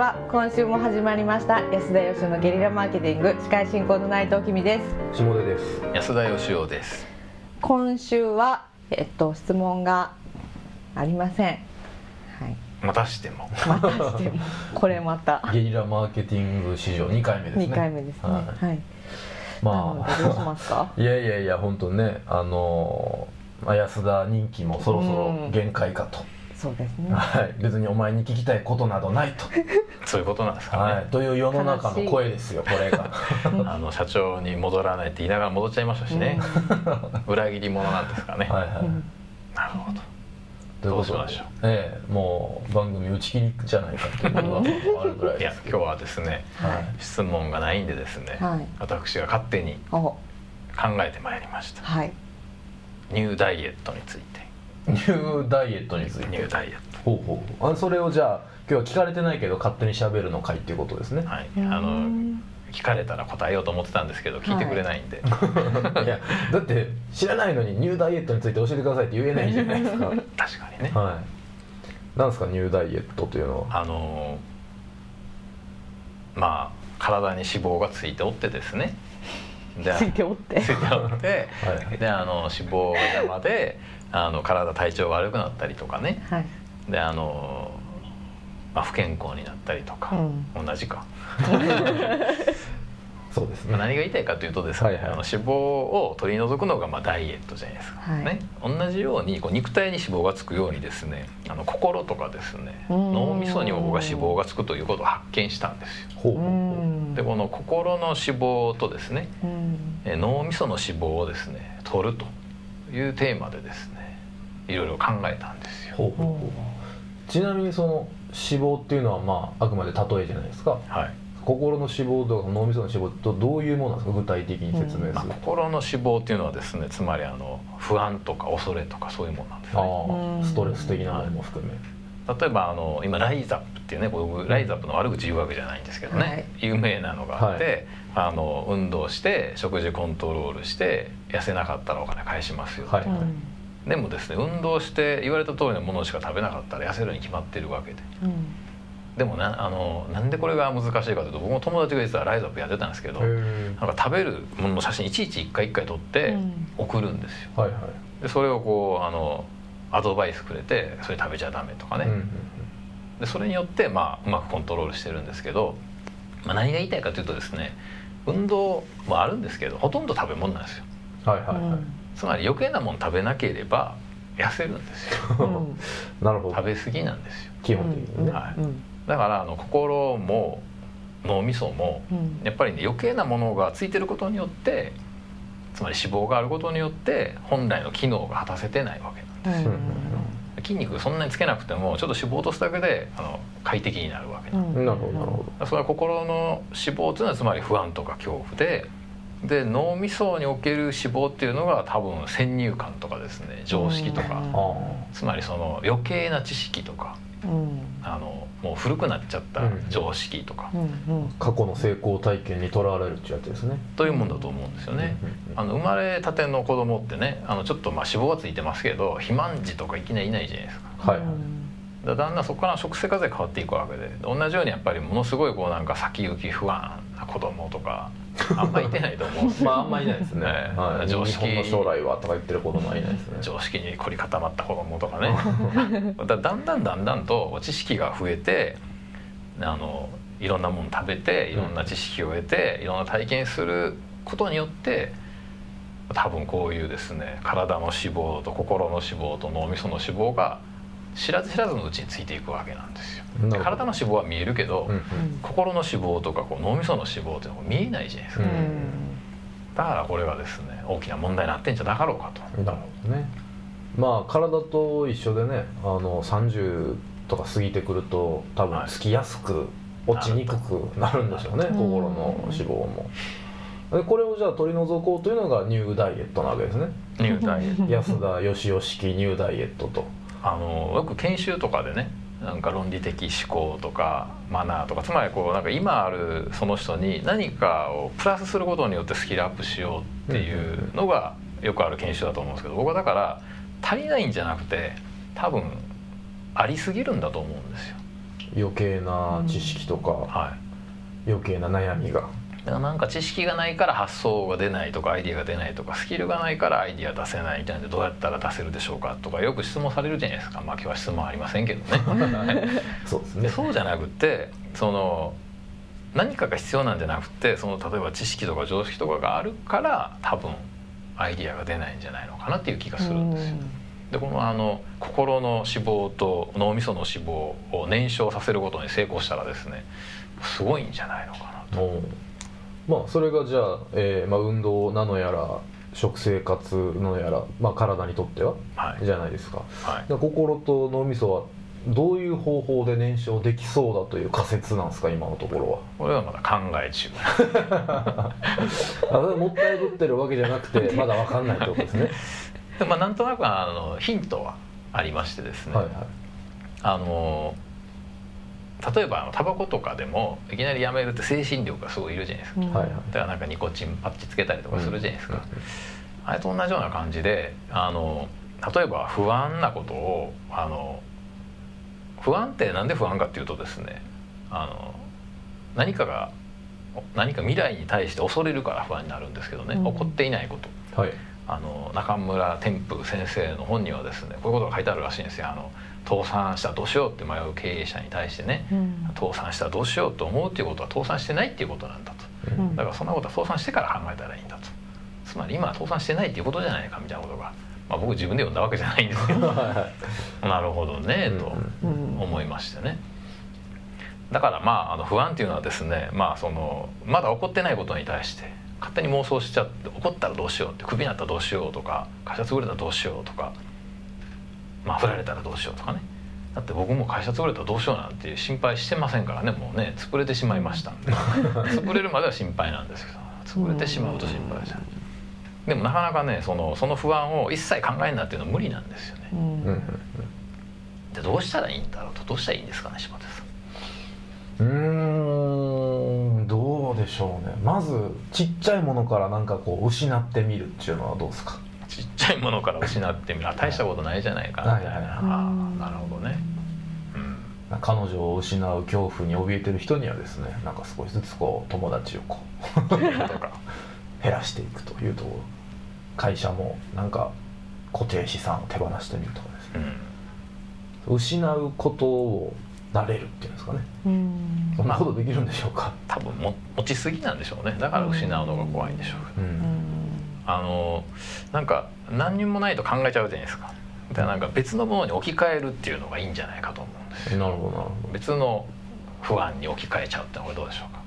は今週も始まりました安田義雄のゲリラマーケティング司会進行の内藤君です。下出です。安田義雄です。今週はえっと質問がありません。はい。またしても。またしても。これまた。ゲリラマーケティング史上2回目ですね。2回目ですね。はい。はい。まなのでどうしますか？あ いやいやいや本当ねあのまあ安田人気もそろそろ限界かと、そうですね。はい。別にお前に聞きたいことなどないと、そういうことなんですかね、はい、という世の中の声ですよこれが。あの社長に戻らないって言いながら戻っちゃいましたしね、裏切り者なんですかね、はいはい、うん。なるほど。ということ？でどうしましょう？ええもう番組打ち切りじゃないかっていうのがあるぐらいいやです今日はですねはい。質問がないんでですね、はい。私が勝手にお。考えてまいりました。はい。ニューダイエットについてニューダイエットについて。ニューダイエッほうほうほう。あそれをじゃあ今日は聞かれてないけど勝手にしゃべるの会っていうことですね。トはい。あうのん聞かれたら答えようと思ってたんですけど聞いてくれないんで、いやだって知らないのにニューダイエットについて教えてくださいって言えないじゃないですか。確かにね。はい。なんですかニューダイエットというのは？あのまあ体に脂肪がついておってですね。でついておって。ついておって、はい。であの脂肪が邪魔であの体体調が悪くなったりとかね。はい。であの、まあ、不健康になったりとか、同じか、そうですね。まあ、何が言いたいかというとですね、はいはい。あの脂肪を取り除くのがまあダイエットじゃないですか、はい。ね、同じようにこう肉体に脂肪がつくようにですねあの心とかですねうん。脳みそにも僕は脂肪がつくということを発見したんですよ。でこの心の脂肪とですねうん。え脳みその脂肪をですね取るというテーマでですねいろいろ考えたんですよ。ほうほうほう。ちなみにその脂肪っていうのはまああくまで例えじゃないですか。はい。心の脂肪とか脳みその脂肪とどういうものなんですか？具体的に説明まあ、する心の脂肪っていうのはですねつまりあの不安とか恐れとかそういうものなんですね。あうんあストレス的なものも含め例えばあの今ライザップっていうね僕ライザップの悪口言うわけじゃないんですけどね、はい。有名なのがあって、あの運動して食事コントロールして痩せなかったらお金返しますよ、はいはい。うんでもですね運動して言われた通りのものしか食べなかったら痩せるに決まってるわけで。うん。でもなあのなんでこれが難しいかというと僕も友達が実はライザップやってたんですけどなんか食べるものの写真いちいち一回一回撮ってうん。送るんですよ。はいはい。でそれをこうあのアドバイスくれてそれ食べちゃダメとかね、うんうんでそれによって、まあ、うまくコントロールしてるんですけど、まあ、何が言いたいかというとですね運動もあるんですけどほとんど食べ物なんですよ。うんはいはい。はいつまり余計なもの食べなければ痩せるんですよ。うん。なるほど。食べ過ぎなんですよ。基本的にね。はいうん。だからあの心も脳みそもうん。やっぱりね余計なものがついてることによってつまり脂肪があることによって本来の機能が果たせてないわけ筋肉そんなにつけなくてもちょっと脂肪を落とすだけであの快適になるわけなうん。なるほどなるほど。それは心の脂肪っていうのはつまり不安とか恐怖でで脳みそにおける脂肪っていうのが多分先入観とかですね常識とか。うん。あつまりその余計な知識とかうん。あのもう古くなっちゃった常識とか。うんうん。あ過去の成功体験にとらわれるっていうやつですね。というもんだと思うんですよね。うんうんあの生まれたての子供ってねあのちょっとまあ脂肪がついてますけど肥満児とかいきなりいないじゃないですか。はい。はいだだんだんそこから食生活で変わっていくわけで同じようにやっぱりものすごいこうなんか先行き不安な子供とかあんまいてないと思う。まああんまりいないですね、ね。はい、常識日本の将来はとか言ってる子供はいないですね。常識に凝り固まった子供とかね。だだんだんだんだんと知識が増えてあのいろんなもの食べていろんな知識を得ていろんな体験することによって多分こういうですね体の脂肪と心の脂肪と脳みその脂肪が知らず知らずのうちについていくわけなんですよ。体の脂肪は見えるけど、うんうん。心の脂肪とかこう脳みその脂肪っていうのが見えないじゃないですか、うん。だからこれがですね大きな問題になってんじゃなかろうかと。なるほどね。まあ体と一緒でねあの30とか過ぎてくると多分つきやすく落ちにくくなるんでしょうね、うん心の脂肪も。でこれをじゃあ取り除こうというのがニューダイエットなわけですね。ニューダイエット。安田義雄式ニューダイエットとあのよく研修とかでねなんか論理的思考とかマナーとかつまりこうなんか今あるその人に何かをプラスすることによってスキルアップしようっていうのがよくある研修だと思うんですけど僕はだから足りないんじゃなくて多分ありすぎるんだと思うんですよ。余計な知識とか、はい。余計な悩みがだからなんか知識がないから発想が出ないとかアイディアが出ないとかスキルがないからアイディア出せないみたいなんでどうやったら出せるでしょうかとかよく質問されるじゃないですか。まあ今日は質問ありませんけどね。そうですでね。そうじゃなくてその何かが必要なんじゃなくてその例えば知識とか常識とかがあるから多分アイディアが出ないんじゃないのかなっていう気がするんですよ。でこのあの心の脂肪と脳みその脂肪を燃焼させることに成功したらですねすごいんじゃないのかなと。まあそれがじゃあ、えーまあ、運動なのやら食生活のやら、まあ、体にとってははい。じゃないですか。はい。で心と脳みそはどういう方法で燃焼できそうだという仮説なんですか今のところは。これはまだ考え中。もったいぶってるわけじゃなくてまだ分かんないってことですね。でまあなんとなくあのヒントはありましてですね、はいはい。あの例えばあのタバコとかでもいきなりやめるって精神力がすごいいるじゃないですか、うん。だからなんかニコチンパッチつけたりとかするじゃないですか、あれと同じような感じであの例えば不安なことをあの不安ってなんで不安かっていうとですねあの何かが何か未来に対して恐れるから不安になるんですけどね、うん。起こっていないこと。はいあの中村天風先生の本にはですねこういうことが書いてあるらしいんですよ。あの倒産したらどうしようって迷う経営者に対してねうん。倒産したらどうしようと思うっていうことは倒産してないっていうことなんだと。うん。だからそんなことは倒産してから考えたらいいんだと。つまり今は倒産してないっていうことじゃないかみたいなことが、まあ、僕自分で読んだわけじゃないんですけど なるほどねとうん。思いましてね。だからまああの不安っていうのはですねまあそのまだ起こってないことに対して勝手に妄想しちゃって起こったらどうしようってクビになったらどうしようとか会社潰れたらどうしようとかまあ振られたらどうしようとかね。だって僕も会社潰れたらどうしようなんて心配してませんからね。もうね潰れてしまいましたんで。潰れるまでは心配なんですけど潰れてしまうと心配じゃんでもなかなかねそのその不安を一切考えんなっていうのは無理なんですよね。うん。うん。うん。でどうしたらいいんだろうとどうしたらいいんですかね柴田さん。うんでしょうね。まずちっちゃいものからなんかこう失ってみるっていうのはどうですか？ちっちゃいものから失ってみる。あ大したことないじゃないかみたいな、なるほどね、うん、彼女を失う恐怖に怯えてる人にはですねなんか少しずつこう友達をこうとか。減らしていくというところ。会社もなんか固定資産を手放してみるとかですね。うん。失うことを慣れるっていうんですかね。うん。そんなことできるんでしょうか、多分も持ちすぎなんでしょうね。だから失うのが怖いんでしょう、うあのなんか何にもないと考えちゃうじゃないですか。だからなんか別のものに置き換えるっていうのがいいんじゃないかと思うんですよ。なるほどなるほ別の不安に置き換えちゃうってのはこれどうでしょうか。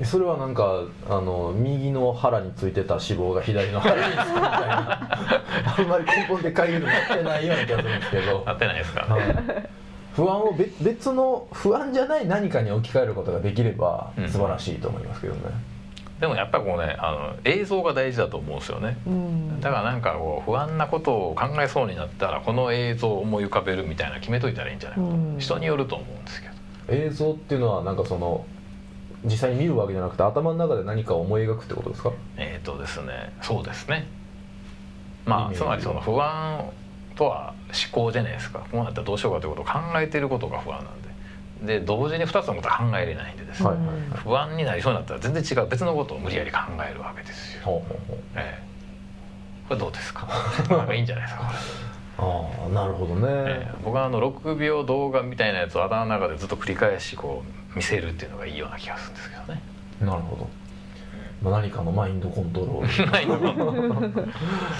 どそれはなんかあの右の腹についてた脂肪が左の腹につくみたいな。あんまり根本で会議になってないような気がするんですけど。なってないですか、はい不安を別別の不安じゃない何かに置き換えることができればうん。素晴らしいと思いますけどね、でもやっぱりこうねあの映像が大事だと思うんですよね。うん。だからなんかこう不安なことを考えそうになったらこの映像を思い浮かべるみたいな決めといたらいいんじゃないかと、うん。人によると思うんですけど。映像っていうのはなんかその実際に見るわけじゃなくて頭の中で何かを思い描くってことですか？えっ、とですね。そうですね。まあつまりその不安とは思考じゃないですか。こうなったらどうしようかということを考えていることが不安なんで。で同時に2つのことは考えれないんでです。ね、はいはい。はい不安になりそうになったら全然違う別のことを無理やり考えるわけですよ、ほうほうほう。ええ。これどうですか？いいんじゃないですか？ああなるほどね、ええ。僕はあの6秒動画みたいなやつを頭の中でずっと繰り返しこう見せるっていうのがいいような気がするんですけどね。なるほど、まあ、何かのマインドコントロール。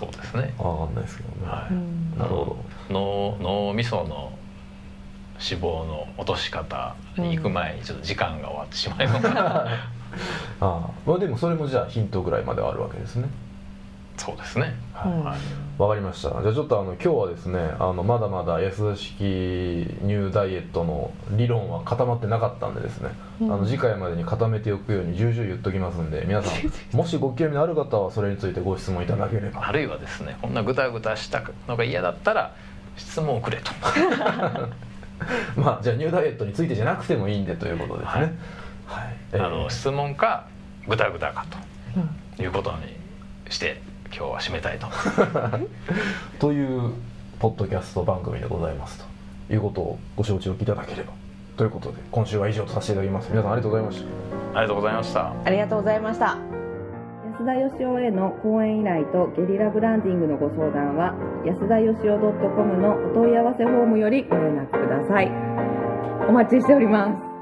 そうですね。わかんないですけどね、はい。うん。なるほ脳脳みその脂肪の落とし方に行く前にちょっと時間が終わってしまいました。ど ああまあでもそれもじゃあヒントぐらいまではあるわけですねそうですね。うんはい。わかりました。じゃあちょっとあの今日はですねあのまだまだ安田式ニューダイエットの理論は固まってなかったんでですね、うん。あの次回までに固めておくように重々言っときますんで皆さん もしご興味のある方はそれについてご質問いただければ。あるいはですねこんなぐたぐたしたのが嫌だったら質問をくれと。まあじゃあニューダイエットについてじゃなくてもいいんでということですね。はい、えーあの質問かぐたぐたかうん。ということにして今日は締めたいと。というポッドキャスト番組でございますということをご承知おきいただければ。ということで今週は以上とさせていただきます。皆さんありがとうございました。ありがとうございました。ありがとうございました。安田義雄への講演依頼とゲリラブランディングのご相談は安田義雄 .com のお問い合わせフォームよりご連絡ください。お待ちしております